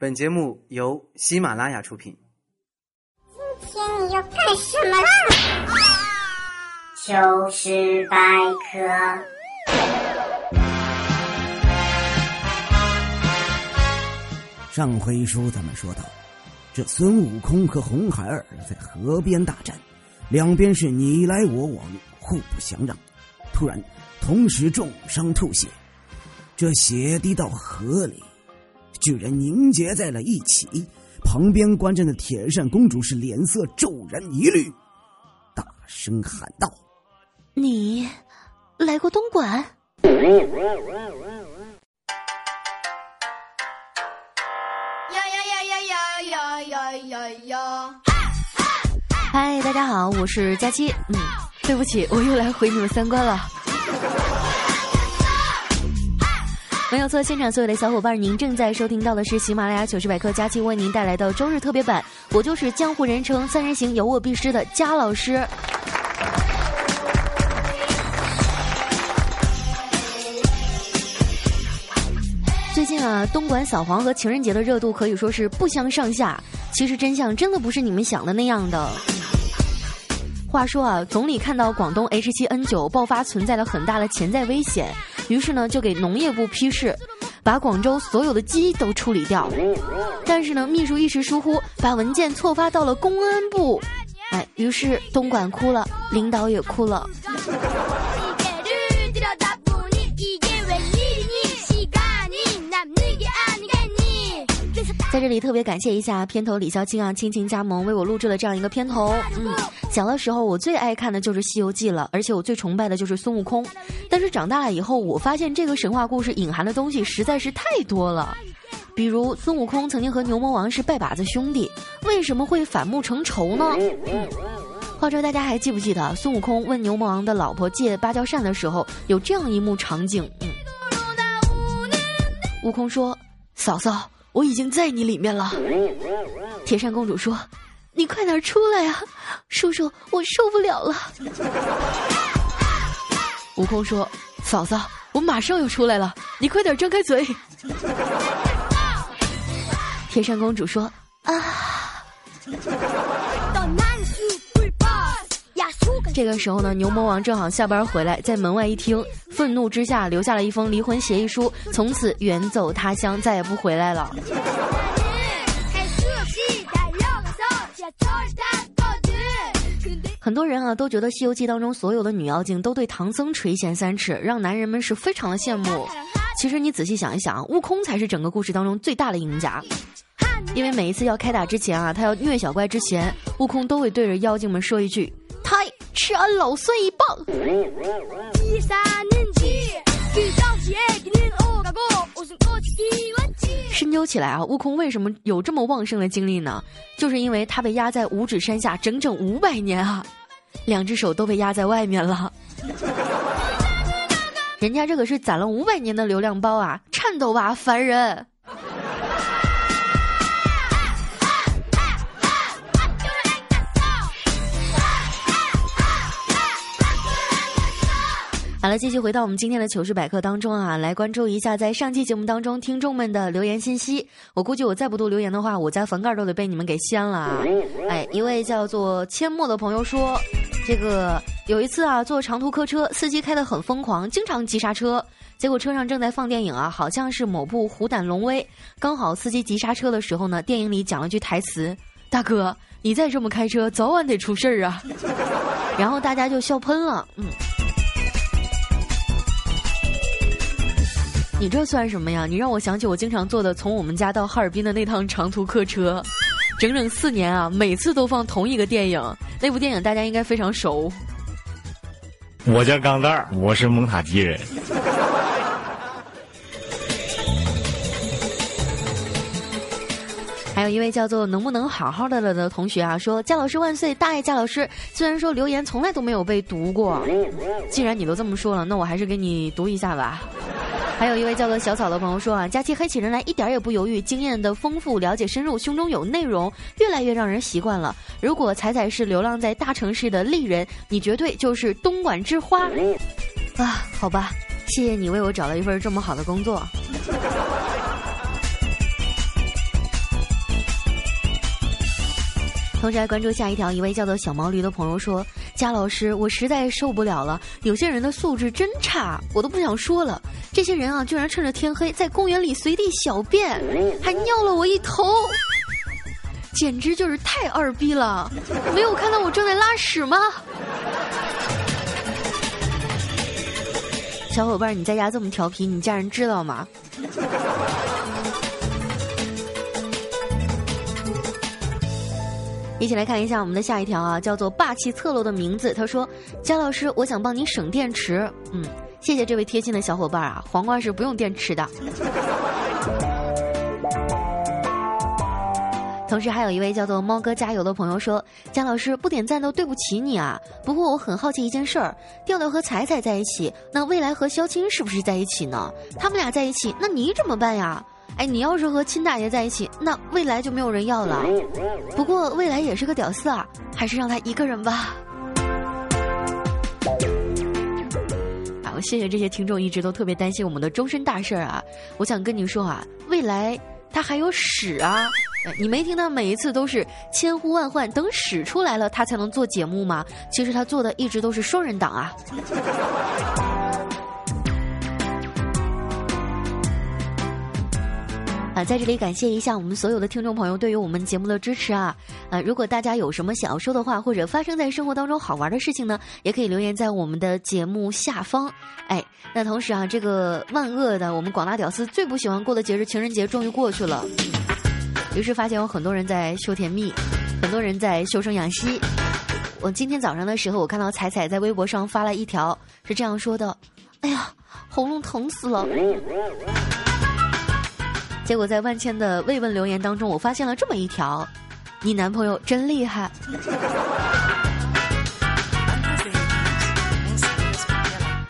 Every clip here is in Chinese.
本节目由喜马拉雅出品。今天你要干什么啦？糗事百科。上回书咱们说到，这孙悟空和红孩儿在河边大战，两边是你来我往，互不相让。突然，同时重伤吐血，这血滴到河里，居然凝结在了一起。旁边观战的铁扇公主是脸色骤然一绿，大声喊道：“你来过东莞？”呀呀呀呀呀呀呀呀呀！嗨，大家好，我是佳期。嗯，对不起，我又来毁你们三观了。没有错，现场所有的小伙伴，您正在收听到的是喜马拉雅糗事百科佳期为您带来的周日特别版。我就是江湖人称三人行有我必失的佳老师。最近啊，东莞扫黄和情人节的热度可以说是不相上下。其实真相真的不是你们想的那样的。话说啊，总理看到广东 H7N9 爆发存在了很大的潜在危险。于是呢，就给农业部批示，把广州所有的鸡都处理掉。但是呢，秘书一时疏忽，把文件错发到了公安部。哎，于是东莞哭了，领导也哭了。在这里特别感谢一下片头李潇青啊，亲情加盟为我录制了这样一个片头。嗯，小的时候我最爱看的就是《西游记》了，而且我最崇拜的就是孙悟空。但是长大了以后，我发现这个神话故事隐含的东西实在是太多了。比如孙悟空曾经和牛魔王是拜把子兄弟，为什么会反目成仇呢？嗯，话说大家还记不记得孙悟空问牛魔王的老婆借芭蕉扇的时候，有这样一幕场景？嗯，悟空说：“嫂嫂。”我已经在你里面了，铁扇公主说：“你快点出来呀，叔叔，我受不了了。”悟空说：“嫂子，我马上要出来了，你快点张开嘴。”铁扇公主说：“啊。”这个时候呢，牛魔王正好下班回来，在门外一听，愤怒之下留下了一封离婚协议书，从此远走他乡，再也不回来了。很多人啊都觉得《西游记》当中所有的女妖精都对唐僧垂涎三尺，让男人们是非常的羡慕。其实你仔细想一想，悟空才是整个故事当中最大的赢家，因为每一次要开打之前啊，他要虐小怪之前，悟空都会对着妖精们说一句。嗨，吃俺老孙一棒！深究起来啊，悟空为什么有这么旺盛的精力呢？就是因为他被压在五指山下整整五百年啊，两只手都被压在外面了。人家这可是攒了五百年的流量包啊，颤抖吧，凡人！好了，继续回到我们今天的糗事百科当中啊，来关注一下在上期节目当中听众们的留言信息。我估计我再不读留言的话，我家房盖都得被你们给掀了啊。哎，一位叫做阡陌的朋友说，这个有一次啊，坐长途客车，司机开得很疯狂，经常急刹车，结果车上正在放电影啊，好像是某部《虎胆龙威》，刚好司机急刹车的时候呢，电影里讲了句台词：“大哥，你再这么开车，早晚得出事儿啊。”然后大家就笑喷了，嗯。你这算什么呀？你让我想起我经常坐的从我们家到哈尔滨的那趟长途客车，整整四年啊，每次都放同一个电影。那部电影大家应该非常熟。我叫钢蛋儿，我是蒙塔基人。还有一位叫做能不能好好的了的同学啊，说贾老师万岁，大爱贾老师。虽然说留言从来都没有被读过，既然你都这么说了，那我还是给你读一下吧。还有一位叫做小草的朋友说啊，佳期黑起人来一点也不犹豫，经验的丰富，了解深入，胸中有内容，越来越让人习惯了。如果彩彩是流浪在大城市的丽人，你绝对就是东莞之花啊！好吧，谢谢你为我找了一份这么好的工作。同时还关注下一条，一位叫做小毛驴的朋友说：“佳老师，我实在受不了了，有些人的素质真差，我都不想说了。这些人啊，居然趁着天黑在公园里随地小便，还尿了我一头，简直就是太二逼了！没有看到我正在拉屎吗？”小伙伴，你在家这么调皮，你家人知道吗？一起来看一下我们的下一条啊，叫做“霸气侧漏”的名字。他说：“姜老师，我想帮你省电池。”嗯，谢谢这位贴心的小伙伴啊，黄瓜是不用电池的。同时还有一位叫做猫哥加油的朋友说：“姜老师不点赞都对不起你啊。不过我很好奇一件事儿，调调和彩彩在一起，那未来和肖青是不是在一起呢？他们俩在一起，那你怎么办呀？”哎，你要是和亲大爷在一起，那未来就没有人要了。不过未来也是个屌丝啊，还是让他一个人吧。好，谢谢这些听众一直都特别担心我们的终身大事儿啊。我想跟你说啊，未来他还有屎啊！你没听他每一次都是千呼万唤，等屎出来了他才能做节目吗？其实他做的一直都是双人档啊。啊，在这里感谢一下我们所有的听众朋友对于我们节目的支持啊！啊，如果大家有什么想要说的话，或者发生在生活当中好玩的事情呢，也可以留言在我们的节目下方。哎，那同时啊，这个万恶的我们广大屌丝最不喜欢过的节日情人节终于过去了，于是发现有很多人在秀甜蜜，很多人在秀生养息。我今天早上的时候，我看到彩彩在微博上发了一条，是这样说的：“哎呀，喉咙疼死了。”结果在万千的慰问留言当中，我发现了这么一条：你男朋友真厉害。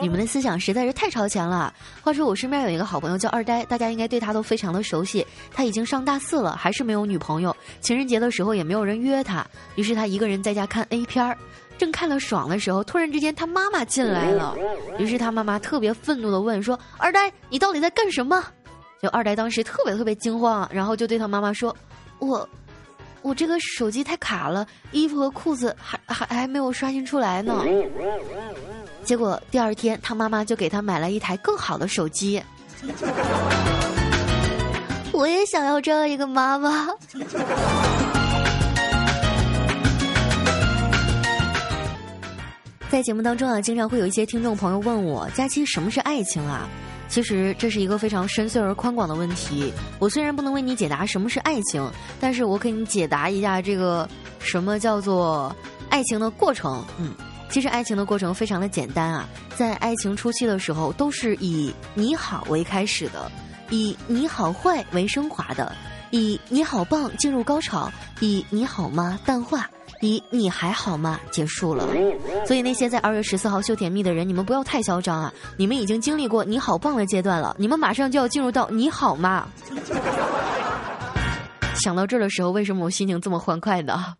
你们的思想实在是太超前了。话说我身边有一个好朋友叫二呆，大家应该对他都非常的熟悉。他已经上大四了，还是没有女朋友。情人节的时候也没有人约他，于是他一个人在家看 A 片儿。正看得爽的时候，突然之间他妈妈进来了，于是他妈妈特别愤怒的问说：“二呆，你到底在干什么？”就二代当时特别特别惊慌，然后就对他妈妈说：“我，我这个手机太卡了，衣服和裤子还还还没有刷新出来呢。”结果第二天他妈妈就给他买了一台更好的手机。我也想要这样一个妈妈。在节目当中啊，经常会有一些听众朋友问我：“佳期，什么是爱情啊？”其实这是一个非常深邃而宽广的问题。我虽然不能为你解答什么是爱情，但是我给你解答一下这个什么叫做爱情的过程。嗯，其实爱情的过程非常的简单啊，在爱情初期的时候，都是以你好为开始的，以你好坏为升华的，以你好棒进入高潮，以你好吗淡化。一，你还好吗？结束了，所以那些在二月十四号秀甜蜜的人，你们不要太嚣张啊！你们已经经历过你好棒的阶段了，你们马上就要进入到你好吗？想到这儿的时候，为什么我心情这么欢快呢？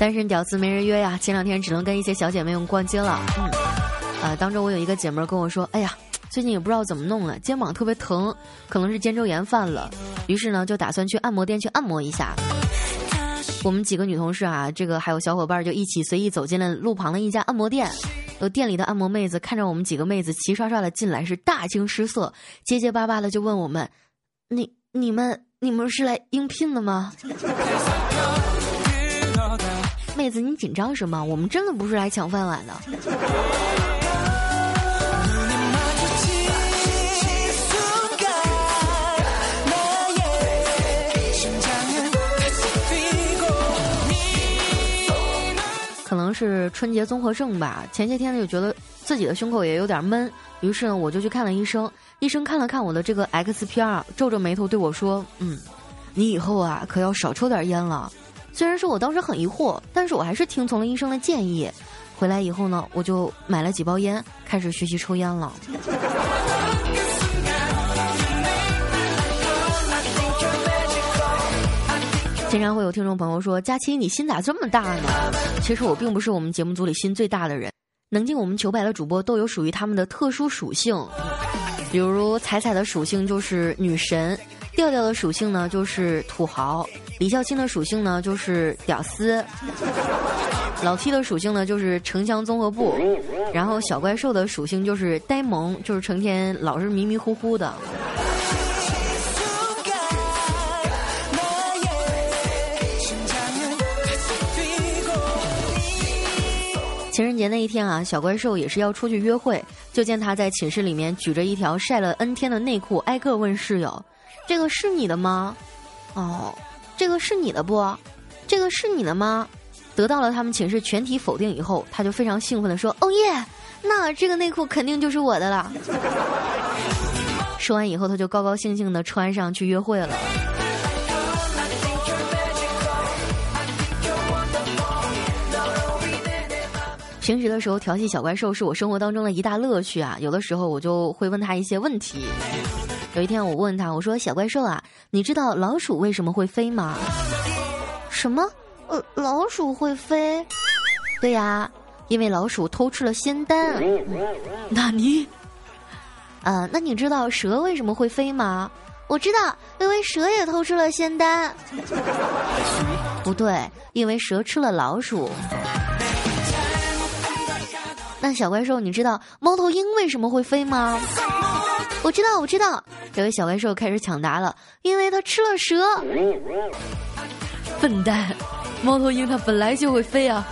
单身屌丝没人约呀，前两天只能跟一些小姐妹们逛街了。嗯，呃，当中我有一个姐妹跟我说：“哎呀，最近也不知道怎么弄了，肩膀特别疼，可能是肩周炎犯了。”于是呢，就打算去按摩店去按摩一下。我们几个女同事啊，这个还有小伙伴就一起随意走进了路旁的一家按摩店。有店里的按摩妹子看着我们几个妹子齐刷刷的进来，是大惊失色，结结巴巴的就问我们：“你、你们、你们是来应聘的吗？” 妹子，你紧张什么？我们真的不是来抢饭碗的。可能是春节综合症吧。前些天呢，就觉得自己的胸口也有点闷，于是呢，我就去看了医生。医生看了看我的这个 X 片儿，皱着眉头对我说：“嗯，你以后啊，可要少抽点烟了。”虽然说我当时很疑惑，但是我还是听从了医生的建议。回来以后呢，我就买了几包烟，开始学习抽烟了。经常会有听众朋友说：“佳期，你心咋这么大呢？”其实我并不是我们节目组里心最大的人。能进我们球百的主播都有属于他们的特殊属性，比如彩彩的属性就是女神，调调的属性呢就是土豪，李孝钦的属性呢就是屌丝，老 T 的属性呢就是城乡综合部，然后小怪兽的属性就是呆萌，就是成天老是迷迷糊糊的。情人节那一天啊，小怪兽也是要出去约会，就见他在寝室里面举着一条晒了 N 天的内裤，挨个问室友：“这个是你的吗？哦，这个是你的不？这个是你的吗？”得到了他们寝室全体否定以后，他就非常兴奋的说：“哦耶，那这个内裤肯定就是我的了。” 说完以后，他就高高兴兴的穿上去约会了。平时的时候调戏小怪兽是我生活当中的一大乐趣啊！有的时候我就会问他一些问题。有一天我问他，我说：“小怪兽啊，你知道老鼠为什么会飞吗？”什么？呃，老鼠会飞？对呀，因为老鼠偷吃了仙丹。那你？呃，那你知道蛇为什么会飞吗？我知道，因为蛇也偷吃了仙丹。不对，因为蛇吃了老鼠。那小怪兽，你知道猫头鹰为什么会飞吗？我知道，我知道。这位小怪兽开始抢答了，因为它吃了蛇。笨蛋，猫头鹰它本来就会飞啊。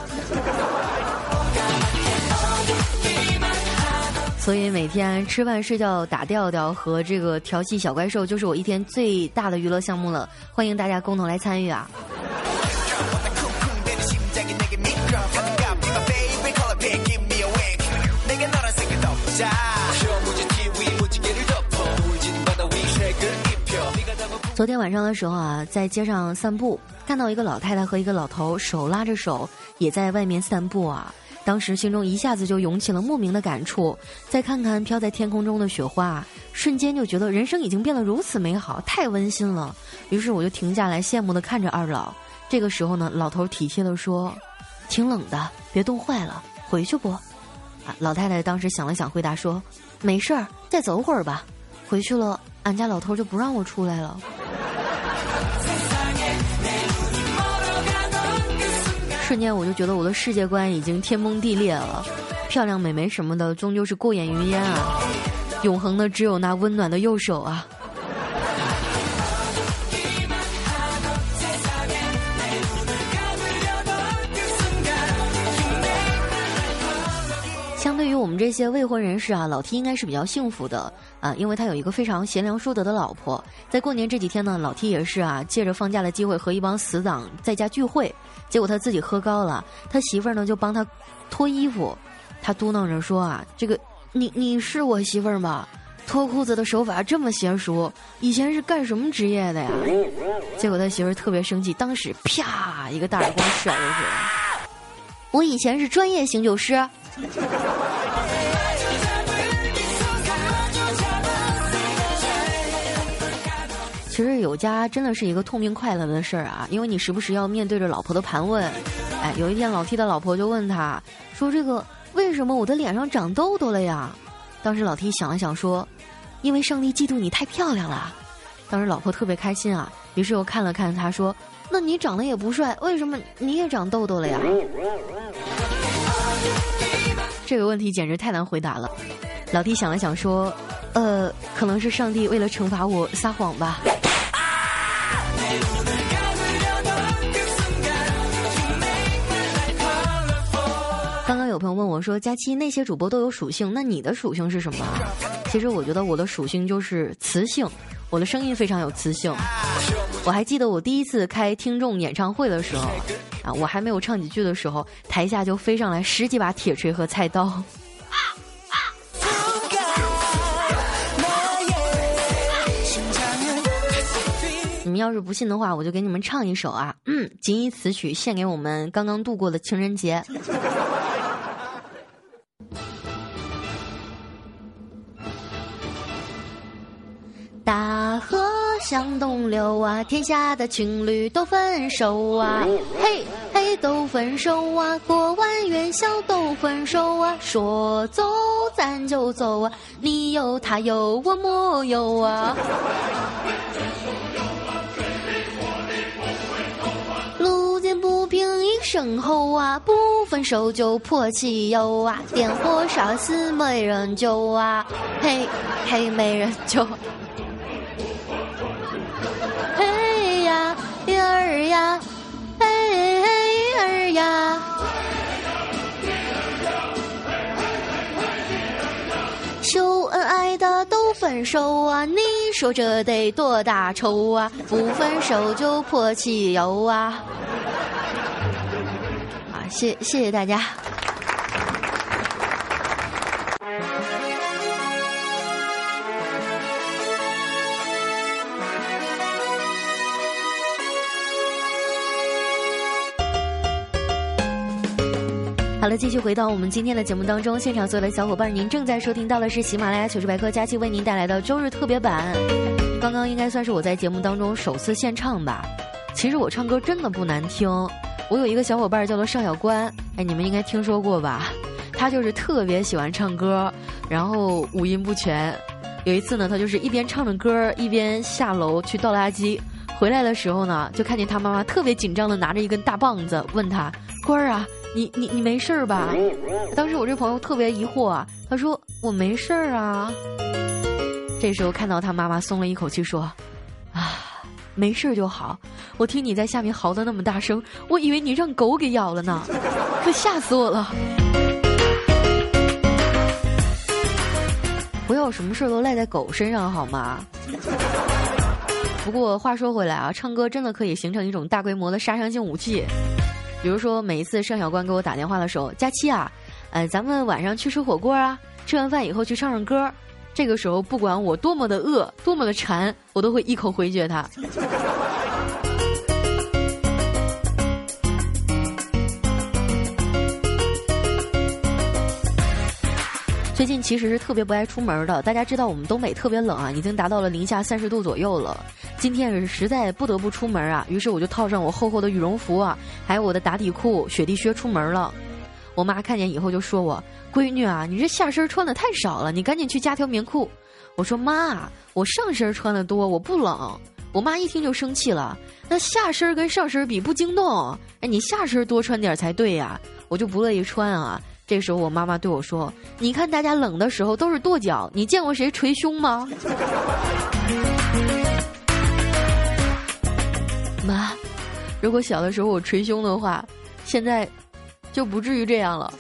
所以每天吃饭、睡觉、打调调和这个调戏小怪兽，就是我一天最大的娱乐项目了。欢迎大家共同来参与啊！昨天晚上的时候啊，在街上散步，看到一个老太太和一个老头手拉着手，也在外面散步啊。当时心中一下子就涌起了莫名的感触。再看看飘在天空中的雪花，瞬间就觉得人生已经变得如此美好，太温馨了。于是我就停下来，羡慕的看着二老。这个时候呢，老头体贴的说：“挺冷的，别冻坏了，回去不？”啊，老太太当时想了想，回答说：“没事儿，再走会儿吧。回去了，俺家老头就不让我出来了。”瞬间我就觉得我的世界观已经天崩地裂了，漂亮美眉什么的终究是过眼云烟啊，永恒的只有那温暖的右手啊。这些未婚人士啊，老 T 应该是比较幸福的啊，因为他有一个非常贤良淑德的老婆。在过年这几天呢，老 T 也是啊，借着放假的机会和一帮死党在家聚会。结果他自己喝高了，他媳妇儿呢就帮他脱衣服，他嘟囔着说啊：“这个你你是我媳妇儿吗？脱裤子的手法这么娴熟，以前是干什么职业的呀？”结果他媳妇儿特别生气，当时啪一个大耳光甩过去，我以前是专业醒酒师。其实有家真的是一个痛并快乐的事儿啊，因为你时不时要面对着老婆的盘问。哎，有一天老 T 的老婆就问他，说：“这个为什么我的脸上长痘痘了呀？”当时老 T 想了想说：“因为上帝嫉妒你太漂亮了。”当时老婆特别开心啊，于是又看了看他说：“那你长得也不帅，为什么你也长痘痘了呀？”这个问题简直太难回答了。老 T 想了想说：“呃，可能是上帝为了惩罚我撒谎吧。”朋友问我说：“佳期，那些主播都有属性，那你的属性是什么？” 其实我觉得我的属性就是磁性，我的声音非常有磁性。我还记得我第一次开听众演唱会的时候，啊，我还没有唱几句的时候，台下就飞上来十几把铁锤和菜刀。你们要是不信的话，我就给你们唱一首啊，嗯，仅以此曲献给我们刚刚度过的情人节。向东流啊，天下的情侣都分手啊，嘿嘿都分手啊，过完元宵都分手啊，说走咱就走啊，你有他有我没有啊。路见不平一声吼啊，不分手就泼汽油啊，点火烧死没人救啊，嘿嘿没人救。分手啊！你说这得多大仇啊？不分手就泼汽油啊！啊，谢谢谢大家。好了，继续回到我们今天的节目当中，现场所有的小伙伴，您正在收听到的是喜马拉雅糗事百科佳期为您带来的周日特别版。刚刚应该算是我在节目当中首次献唱吧。其实我唱歌真的不难听。我有一个小伙伴叫做邵小关，哎，你们应该听说过吧？他就是特别喜欢唱歌，然后五音不全。有一次呢，他就是一边唱着歌，一边下楼去倒垃圾。回来的时候呢，就看见他妈妈特别紧张的拿着一根大棒子，问他：“官儿啊。”你你你没事儿吧？当时我这朋友特别疑惑啊，他说我没事儿啊。这时候看到他妈妈松了一口气，说：“啊，没事儿就好。我听你在下面嚎的那么大声，我以为你让狗给咬了呢，可吓死我了。”不要什么事儿都赖在狗身上好吗？不过话说回来啊，唱歌真的可以形成一种大规模的杀伤性武器。比如说，每一次尚小关给我打电话的时候，佳期啊，呃，咱们晚上去吃火锅啊，吃完饭以后去唱唱歌。这个时候，不管我多么的饿，多么的馋，我都会一口回绝他。最近其实是特别不爱出门的，大家知道我们东北特别冷啊，已经达到了零下三十度左右了。今天是实在不得不出门啊，于是我就套上我厚厚的羽绒服啊，还有我的打底裤、雪地靴出门了。我妈看见以后就说我：“闺女啊，你这下身穿的太少了，你赶紧去加条棉裤。”我说：“妈，我上身穿的多，我不冷。”我妈一听就生气了：“那下身跟上身比不惊动，哎，你下身多穿点才对呀。”我就不乐意穿啊。这时候我妈妈对我说：“你看大家冷的时候都是跺脚，你见过谁捶胸吗？”如果小的时候我捶胸的话，现在就不至于这样了。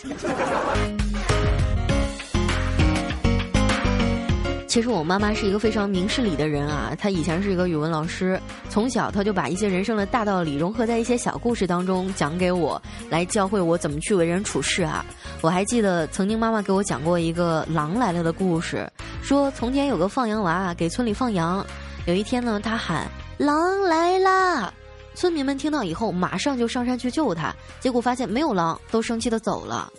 其实我妈妈是一个非常明事理的人啊，她以前是一个语文老师，从小她就把一些人生的大道理融合在一些小故事当中讲给我，来教会我怎么去为人处事啊。我还记得曾经妈妈给我讲过一个狼来了的故事，说从前有个放羊娃给村里放羊，有一天呢他喊狼来啦，村民们听到以后马上就上山去救他，结果发现没有狼，都生气的走了。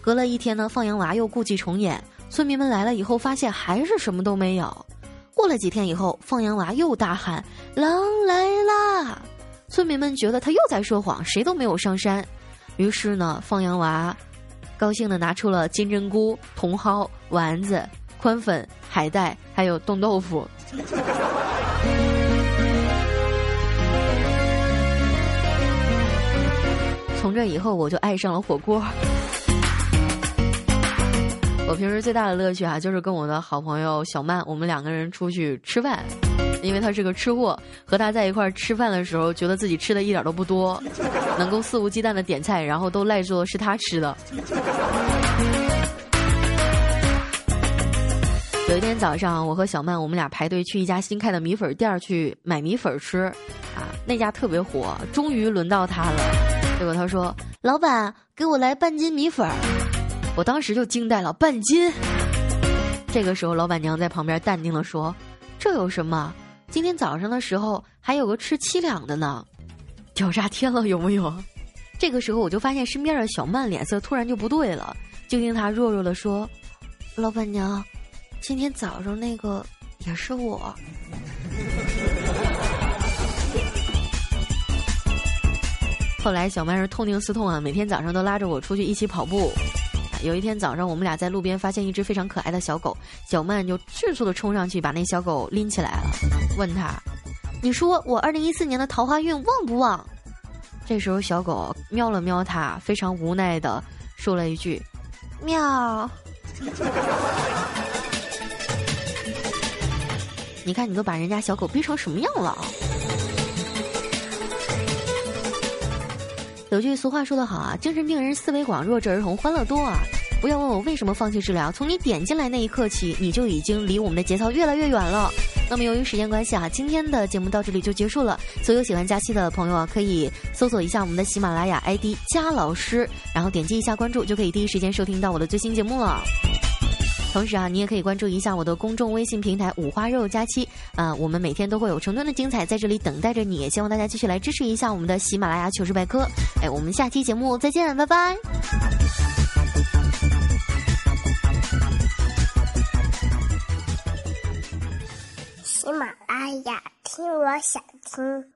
隔了一天呢，放羊娃又故伎重演。村民们来了以后，发现还是什么都没有。过了几天以后，放羊娃又大喊：“狼来啦！”村民们觉得他又在说谎，谁都没有上山。于是呢，放羊娃高兴的拿出了金针菇、茼蒿、丸子、宽粉、海带，还有冻豆腐。从这以后，我就爱上了火锅。我平时最大的乐趣啊，就是跟我的好朋友小曼，我们两个人出去吃饭，因为他是个吃货，和他在一块儿吃饭的时候，觉得自己吃的一点都不多，能够肆无忌惮的点菜，然后都赖作是他吃的。有一天早上，我和小曼我们俩排队去一家新开的米粉店去买米粉吃，啊，那家特别火，终于轮到他了，结果他说：“老板，给我来半斤米粉。”我当时就惊呆了，半斤。这个时候，老板娘在旁边淡定的说：“这有什么？今天早上的时候还有个吃七两的呢，屌炸天了，有没有？”这个时候，我就发现身边的小曼脸色突然就不对了，就听她弱弱的说：“老板娘，今天早上那个也是我。”后来小曼是痛定思痛啊，每天早上都拉着我出去一起跑步。有一天早上，我们俩在路边发现一只非常可爱的小狗，小曼就迅速的冲上去把那小狗拎起来了，问他：“你说我二零一四年的桃花运旺不旺？”这时候小狗瞄了瞄他，非常无奈的说了一句：“喵。”你看，你都把人家小狗逼成什么样了？有句俗话说得好啊，精神病人思维广，弱智儿童欢乐多啊！不要问我为什么放弃治疗，从你点进来那一刻起，你就已经离我们的节操越来越远了。那么由于时间关系啊，今天的节目到这里就结束了。所有喜欢佳期的朋友啊，可以搜索一下我们的喜马拉雅 ID 佳老师，然后点击一下关注，就可以第一时间收听到我的最新节目了。同时啊，你也可以关注一下我的公众微信平台“五花肉佳期”啊，我们每天都会有成吨的精彩在这里等待着你。希望大家继续来支持一下我们的喜马拉雅糗事百科。哎，我们下期节目再见，拜拜。喜马拉雅听，我想听。